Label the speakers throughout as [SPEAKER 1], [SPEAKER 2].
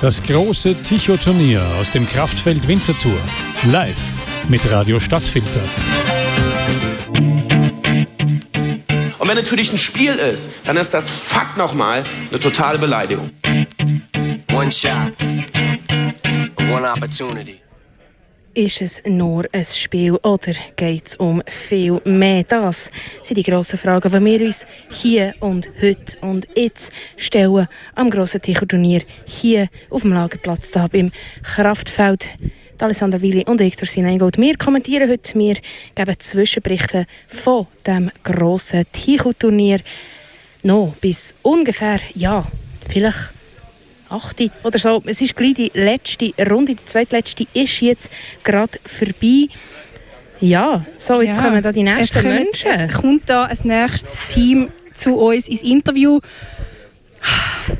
[SPEAKER 1] Das große Ticho-Turnier aus dem Kraftfeld Winterthur. Live mit Radio Stadtfilter.
[SPEAKER 2] Und wenn natürlich ein Spiel ist, dann ist das Fakt nochmal eine totale Beleidigung.
[SPEAKER 3] One shot, one opportunity.
[SPEAKER 4] Ist es nur ein Spiel oder geht es um viel mehr? Das sind die grossen Fragen, die wir uns hier und heute und jetzt stellen am grossen Ticherturnier hier auf dem Lagerplatz da beim Kraftfeld. Alessandra Willi und ich, Dorsina Ingold. Wir kommentieren heute, wir geben Zwischenberichte von dem grossen Ticho-Turnier. Noch bis ungefähr, ja, vielleicht 8. oder so. Es ist gleich die letzte Runde, die zweitletzte ist jetzt gerade vorbei. Ja, so, jetzt
[SPEAKER 5] Ja.
[SPEAKER 4] kommen da die nächsten
[SPEAKER 5] es kommt,
[SPEAKER 4] Menschen.
[SPEAKER 5] Es kommt da ein nächstes Team zu uns ins Interview.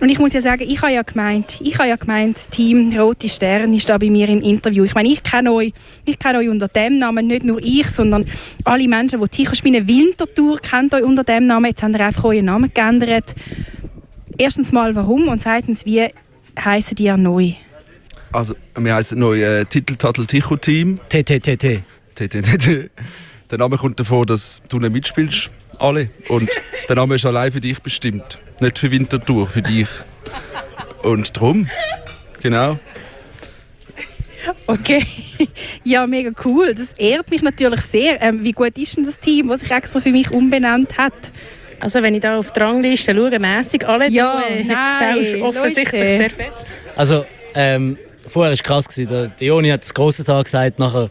[SPEAKER 5] Und ich muss ja sagen, ich habe ja gemeint, ich habe ja gemeint, das Team Rote Stern ist da bei mir im Interview. Ich meine, ich kenne euch, ich kenne euch unter dem Namen, nicht nur ich, sondern alle Menschen, die Ticho spielen. Winterthur kennt euch unter dem Namen. Jetzt habt ihr einfach euren Namen geändert. Erstens mal, warum? Und zweitens, wie heißen die neu?
[SPEAKER 6] Also, wir heißen neu äh, Titeltattel Ticho Team.
[SPEAKER 7] TTTT.
[SPEAKER 6] TTTT. Der Name kommt davon, dass du nicht mitspielst, alle. Und der Name ist allein für dich bestimmt. Nicht für Winterthur, für dich. Und drum, genau.
[SPEAKER 5] Okay, ja, mega cool. Das ehrt mich natürlich sehr. Ähm, wie gut ist denn das Team, das sich extra für mich umbenannt hat?
[SPEAKER 4] Also wenn ich da auf die Rangliste schaue, mässig alle,
[SPEAKER 5] Ja,
[SPEAKER 4] fällst offensichtlich
[SPEAKER 5] Leute.
[SPEAKER 4] sehr fest.
[SPEAKER 7] Also, ähm, vorher war es krass. Gewesen. Der, Joni hat das Grosses angesagt, nachher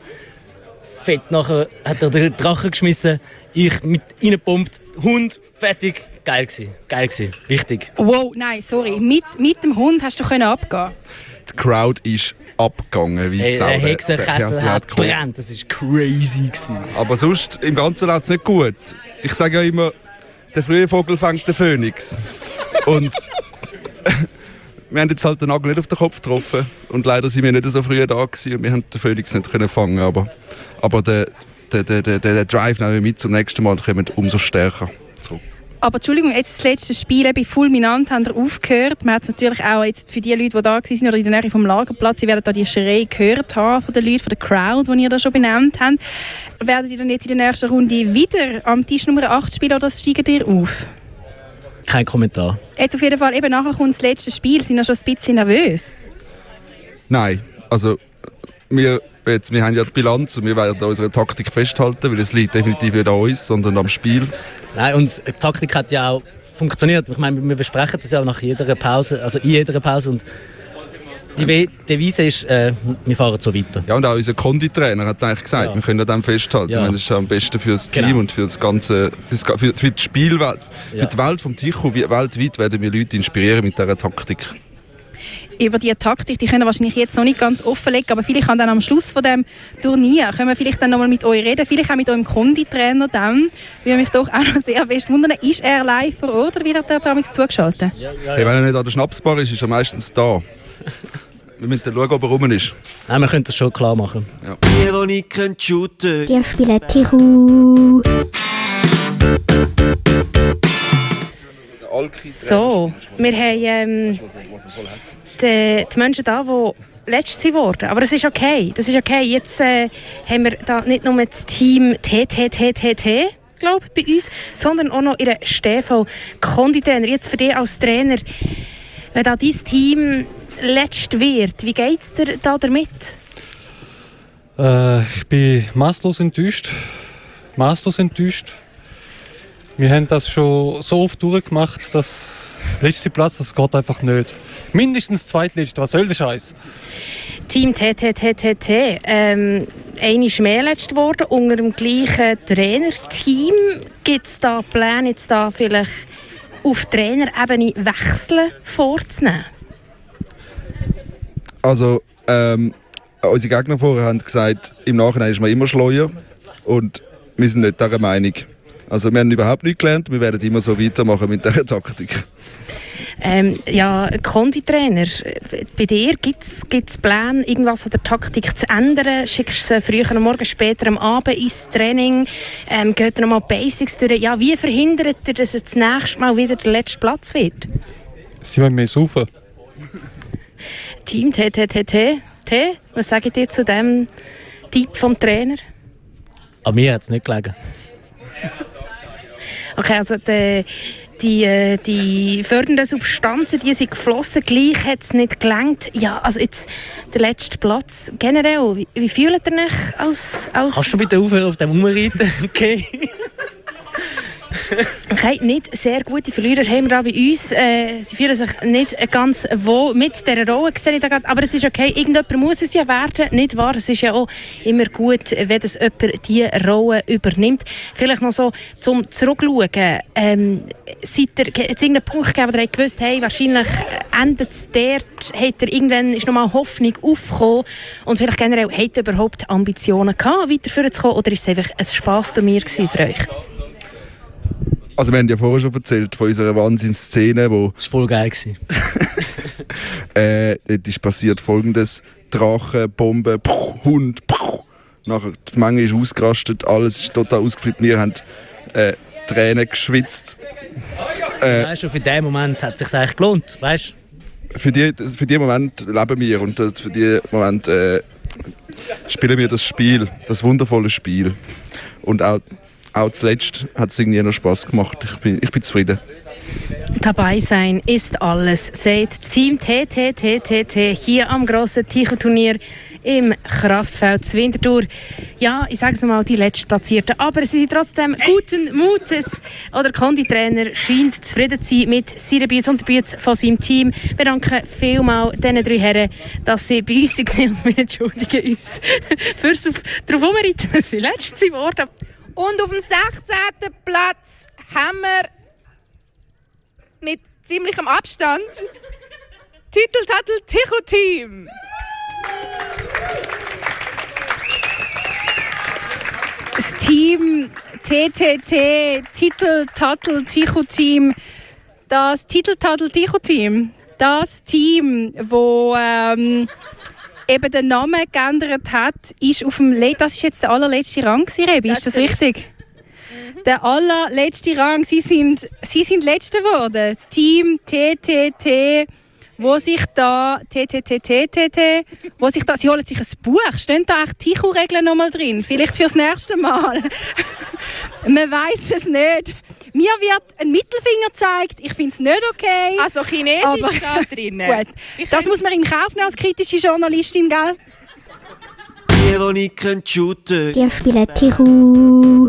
[SPEAKER 7] fett, nachher hat er den Drachen geschmissen. Ich mit reingepumpt, Hund, fertig. Geil gewesen. Geil gewesen. Wichtig.
[SPEAKER 5] Wow, nein, sorry. Mit, mit dem Hund hast du können abgehen.
[SPEAKER 6] Die Crowd ist abgegangen wie
[SPEAKER 7] Ey,
[SPEAKER 6] Sau.
[SPEAKER 7] der Hexenkessel
[SPEAKER 6] Kessel
[SPEAKER 7] hat
[SPEAKER 6] gekommen.
[SPEAKER 7] brennt. Das war crazy. Gewesen.
[SPEAKER 6] Aber sonst, im Ganzen läuft es nicht gut. Ich sage ja immer, der frühe Vogel fängt den Phönix. Und wir haben jetzt halt den Nagel nicht auf den Kopf getroffen. Und leider sind wir nicht so früh da gewesen und wir haben den Phönix nicht können fangen. Aber, aber der, der, der, der, der Drive nehmen wir mit zum nächsten Mal und kommen umso stärker zurück.
[SPEAKER 5] Aber Entschuldigung, jetzt das letzte Spiel eben fulminant haben wir aufgehört. Man hat es natürlich auch jetzt für die Leute, die da waren oder in der Nähe vom Lagerplatz, sie werden da die Schrei gehört haben von den Leuten, von der Crowd, die ihr da schon benannt habt. Werdet ihr dann jetzt in der nächsten Runde wieder am Tisch Nummer 8 spielen oder steigt ihr auf?
[SPEAKER 7] Kein Kommentar.
[SPEAKER 5] Jetzt auf jeden Fall, eben nachher kommt das letzte Spiel. Sind ihr schon ein bisschen nervös?
[SPEAKER 6] Nein, also wir, jetzt, wir haben ja die Bilanz und wir werden an unserer Taktik festhalten, weil es liegt definitiv nicht an uns, sondern am Spiel.
[SPEAKER 7] Nein, und die Taktik hat ja auch funktioniert. Ich meine, wir besprechen das ja auch nach jeder Pause, also in jeder Pause. Und die Devise ist, äh, wir fahren so weiter.
[SPEAKER 6] Ja, und auch unser Konditrainer hat eigentlich gesagt,
[SPEAKER 7] Ja.
[SPEAKER 6] wir können dem festhalten.
[SPEAKER 7] Ja.
[SPEAKER 6] Ich meine, Das ist am besten für das Team
[SPEAKER 7] Genau.
[SPEAKER 6] und für das ganze, für, für, die Spielwelt,
[SPEAKER 7] Ja.
[SPEAKER 6] für die Welt vom Ticho. wie- Weltweit werden wir Leute inspirieren mit dieser Taktik.
[SPEAKER 5] Über die Taktik, die können wir wahrscheinlich jetzt noch nicht ganz offenlegen, aber vielleicht kann dann am Schluss von dem Turnier, können wir vielleicht dann nochmal mit euch reden, vielleicht auch mit eurem Konditrainer dann, würde mich doch auch noch sehr fest wundern, ist er live vor Ort oder wird er damals zugeschaltet?
[SPEAKER 6] Hey, wenn er nicht an der Schnapsbar ist, ist er meistens da. wir müssen dann schauen, ob er rum ist.
[SPEAKER 7] Nein, wir können das schon klar machen.
[SPEAKER 3] Die, die nicht können shooten.
[SPEAKER 8] Die spielen Tichu.
[SPEAKER 4] So, wir haben ähm, die, die Menschen da, die letzt sind worden. Aber es ist okay. Das ist okay. Jetzt äh, haben wir da nicht nur das Team TTTTT, glaube ich, bei uns, sondern auch noch ihren Stefan Konditrainer. Jetzt für dich als Trainer, wenn da dein Team letzt wird, wie geht es dir da damit?
[SPEAKER 9] Äh, ich bin maßlos enttäuscht. Maßlos enttäuscht. Wir haben das schon so oft durchgemacht, dass letzte Platz, das geht einfach nicht. Mindestens zweitletzte, was soll der Scheiß?
[SPEAKER 4] Team TTTTT, ähm, eine ist mehr letzt geworden, unter dem gleichen Trainerteam. Gibt es da Pläne, jetzt da vielleicht auf Trainerebene Wechseln vorzunehmen?
[SPEAKER 6] Also, ähm, unsere Gegner vorher haben gesagt, im Nachhinein ist man immer schleuer. Und wir sind nicht dieser Meinung. Also, wir haben überhaupt nichts gelernt. Wir werden immer so weitermachen mit dieser Taktik.
[SPEAKER 4] Ähm, ja, Konditrainer, bei dir gibt es Pläne, irgendwas an der Taktik zu ändern? Schickst du sie früher am Morgen, später am Abend ins Training? Ähm, geht ihr nochmal Basics durch? Ja, wie verhindert ihr, dass es das nächste Mal wieder der letzte Platz wird?
[SPEAKER 9] Sie wollen mehr saufen.
[SPEAKER 4] Team T, T, T, T, T. Was sagt ihr zu dem Typ vom Trainer?
[SPEAKER 7] An mir hat es nicht gelegen.
[SPEAKER 4] Okay, also die, die, äh, die fördernden Substanzen, die sind geflossen, gleich hat es nicht gelangt. Ja, also jetzt der letzte Platz. Generell, wie, wie fühlt ihr euch als... als
[SPEAKER 7] Kannst du bitte aufhören auf dem Umreiten? Okay.
[SPEAKER 4] Okay, nicht sehr gute Verlierer haben wir da bei uns. Äh, sie fühlen sich nicht ganz wohl mit dieser Rolle, sehe ich da gerade. aber es ist okay, irgendjemand muss es ja werden, nicht wahr? Es ist ja auch immer gut, wenn das jemand diese Rolle übernimmt. Vielleicht noch so zum Zurückschauen. Ähm, seid ihr, hat es irgendeinen Punkt gegeben, wo ihr gewusst hey, wahrscheinlich endet es dort, hat er irgendwann ist nochmal Hoffnung aufgekommen und vielleicht generell, hat ihr überhaupt Ambitionen gehabt, weiterführen zu kommen oder ist es einfach ein Spass-Turnier für euch?
[SPEAKER 6] Also wir haben ja vorher schon erzählt von unserer Wahnsinnsszene, wo...
[SPEAKER 7] Das war voll geil. gewesen.
[SPEAKER 6] äh, dort ist passiert folgendes. Drachen, Bombe, puh, Hund, puh. Nachher, die Menge ist ausgerastet, alles ist total ausgeflippt. Wir haben äh, Tränen geschwitzt.
[SPEAKER 7] Äh, weißt du, für diesen Moment hat es sich eigentlich gelohnt, weißt
[SPEAKER 6] Für diesen für die Moment leben wir und für diesen Moment äh, spielen wir das Spiel, das wundervolle Spiel. Und auch, auch zuletzt hat es irgendwie noch Spaß gemacht. Ich bin, ich bin zufrieden.
[SPEAKER 4] Dabei sein ist alles, sagt Team TTTTT hier am grossen Ticho-Turnier im Kraftfeld Winterthur. Ja, ich sage es mal, die Letztplatzierten. Aber sie sind trotzdem guten Mutes. Oder Konditrainer scheint zufrieden zu sein mit seiner Bütze und der Bütze von seinem Team. Wir danken vielmals diesen drei Herren, dass sie bei uns waren. Wir entschuldigen uns fürs auf, darauf umreiten, dass sie letztes geworden
[SPEAKER 10] Und auf dem 16. Platz haben wir mit ziemlichem Abstand Titeltattel Ticho Team.
[SPEAKER 5] Das Team TTT, Titel, Tattel, Ticho-Team, das Titel, Tattel, Ticho-Team, das Team, wo ähm, eben den Namen geändert hat, ist auf dem Le das ist jetzt der allerletzte Rang gewesen, Rebi, ist das richtig? Der allerletzte Rang, sie sind, sie sind Letzte geworden. Das Team TTT, wo sich da TTTTTT, wo sich da, sie holen sich ein Buch, stehen da echt Ticho-Regeln nochmal drin, vielleicht fürs nächste Mal. Man weiß es nicht. Mir wird ein Mittelfinger gezeigt, ich finde es nicht okay.
[SPEAKER 10] Also Chinesisch
[SPEAKER 5] Aber-
[SPEAKER 10] steht drin.
[SPEAKER 5] Gut, das muss man in Kauf nehmen als kritische Journalistin, gell?
[SPEAKER 3] Die, die nicht können shooten
[SPEAKER 8] Die spielen Tichu.